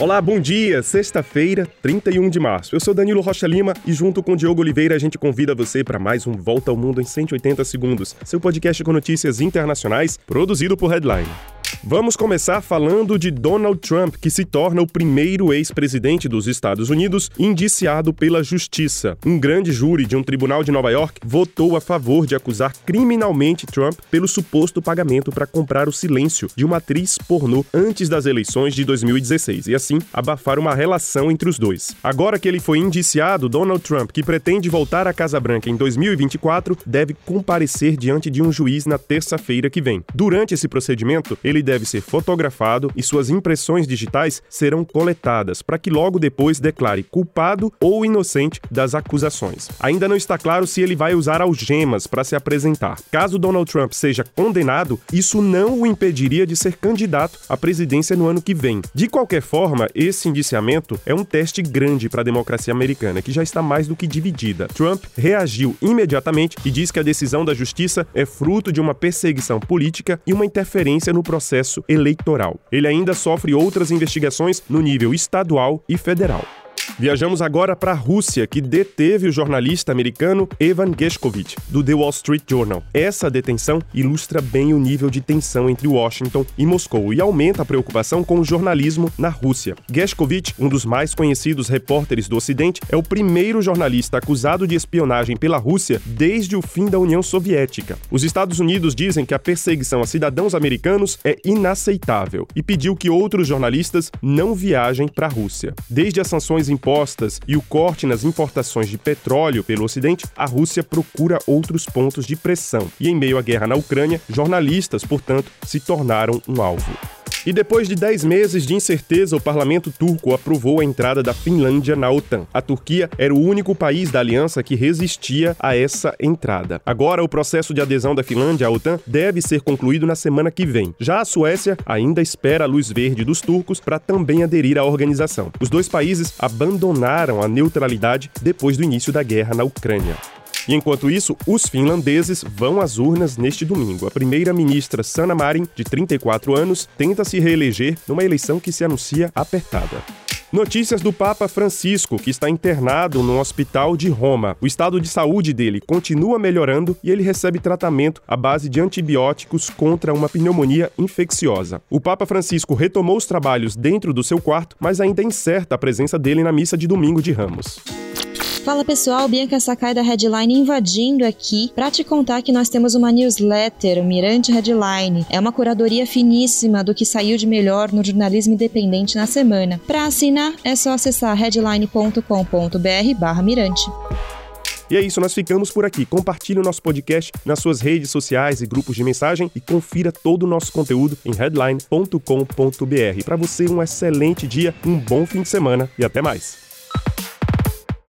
Olá, bom dia! Sexta-feira, 31 de março. Eu sou Danilo Rocha Lima e, junto com Diogo Oliveira, a gente convida você para mais um Volta ao Mundo em 180 Segundos, seu podcast com notícias internacionais, produzido por Headline. Vamos começar falando de Donald Trump, que se torna o primeiro ex-presidente dos Estados Unidos indiciado pela justiça. Um grande júri de um tribunal de Nova York votou a favor de acusar criminalmente Trump pelo suposto pagamento para comprar o silêncio de uma atriz pornô antes das eleições de 2016 e assim abafar uma relação entre os dois. Agora que ele foi indiciado, Donald Trump, que pretende voltar à Casa Branca em 2024, deve comparecer diante de um juiz na terça-feira que vem. Durante esse procedimento, ele deve ser fotografado e suas impressões digitais serão coletadas para que logo depois declare culpado ou inocente das acusações. Ainda não está claro se ele vai usar algemas para se apresentar. Caso Donald Trump seja condenado, isso não o impediria de ser candidato à presidência no ano que vem. De qualquer forma, esse indiciamento é um teste grande para a democracia americana, que já está mais do que dividida. Trump reagiu imediatamente e diz que a decisão da justiça é fruto de uma perseguição política e uma interferência no processo processo eleitoral. Ele ainda sofre outras investigações no nível estadual e federal. Viajamos agora para a Rússia, que deteve o jornalista americano Evan Gershkovich, do The Wall Street Journal. Essa detenção ilustra bem o nível de tensão entre Washington e Moscou e aumenta a preocupação com o jornalismo na Rússia. Gershkovich, um dos mais conhecidos repórteres do Ocidente, é o primeiro jornalista acusado de espionagem pela Rússia desde o fim da União Soviética. Os Estados Unidos dizem que a perseguição a cidadãos americanos é inaceitável e pediu que outros jornalistas não viajem para a Rússia. Desde as sanções impostas impostas e o corte nas importações de petróleo pelo Ocidente, a Rússia procura outros pontos de pressão. E em meio à guerra na Ucrânia, jornalistas, portanto, se tornaram um alvo. E depois de 10 meses de incerteza, o parlamento turco aprovou a entrada da Finlândia na OTAN. A Turquia era o único país da aliança que resistia a essa entrada. Agora, o processo de adesão da Finlândia à OTAN deve ser concluído na semana que vem. Já a Suécia ainda espera a luz verde dos turcos para também aderir à organização. Os dois países abandonaram a neutralidade depois do início da guerra na Ucrânia. E enquanto isso, os finlandeses vão às urnas neste domingo. A primeira-ministra Sanna Marin, de 34 anos, tenta se reeleger numa eleição que se anuncia apertada. Notícias do Papa Francisco, que está internado no hospital de Roma. O estado de saúde dele continua melhorando e ele recebe tratamento à base de antibióticos contra uma pneumonia infecciosa. O Papa Francisco retomou os trabalhos dentro do seu quarto, mas ainda é incerta a presença dele na missa de domingo de Ramos. Fala pessoal, Bianca Sakai da Headline invadindo aqui para te contar que nós temos uma newsletter, o Mirante Headline. É uma curadoria finíssima do que saiu de melhor no jornalismo independente na semana. Para assinar é só acessar headline.com.br/mirante. E é isso, nós ficamos por aqui. Compartilhe o nosso podcast nas suas redes sociais e grupos de mensagem e confira todo o nosso conteúdo em headline.com.br. Para você, um excelente dia, um bom fim de semana e até mais.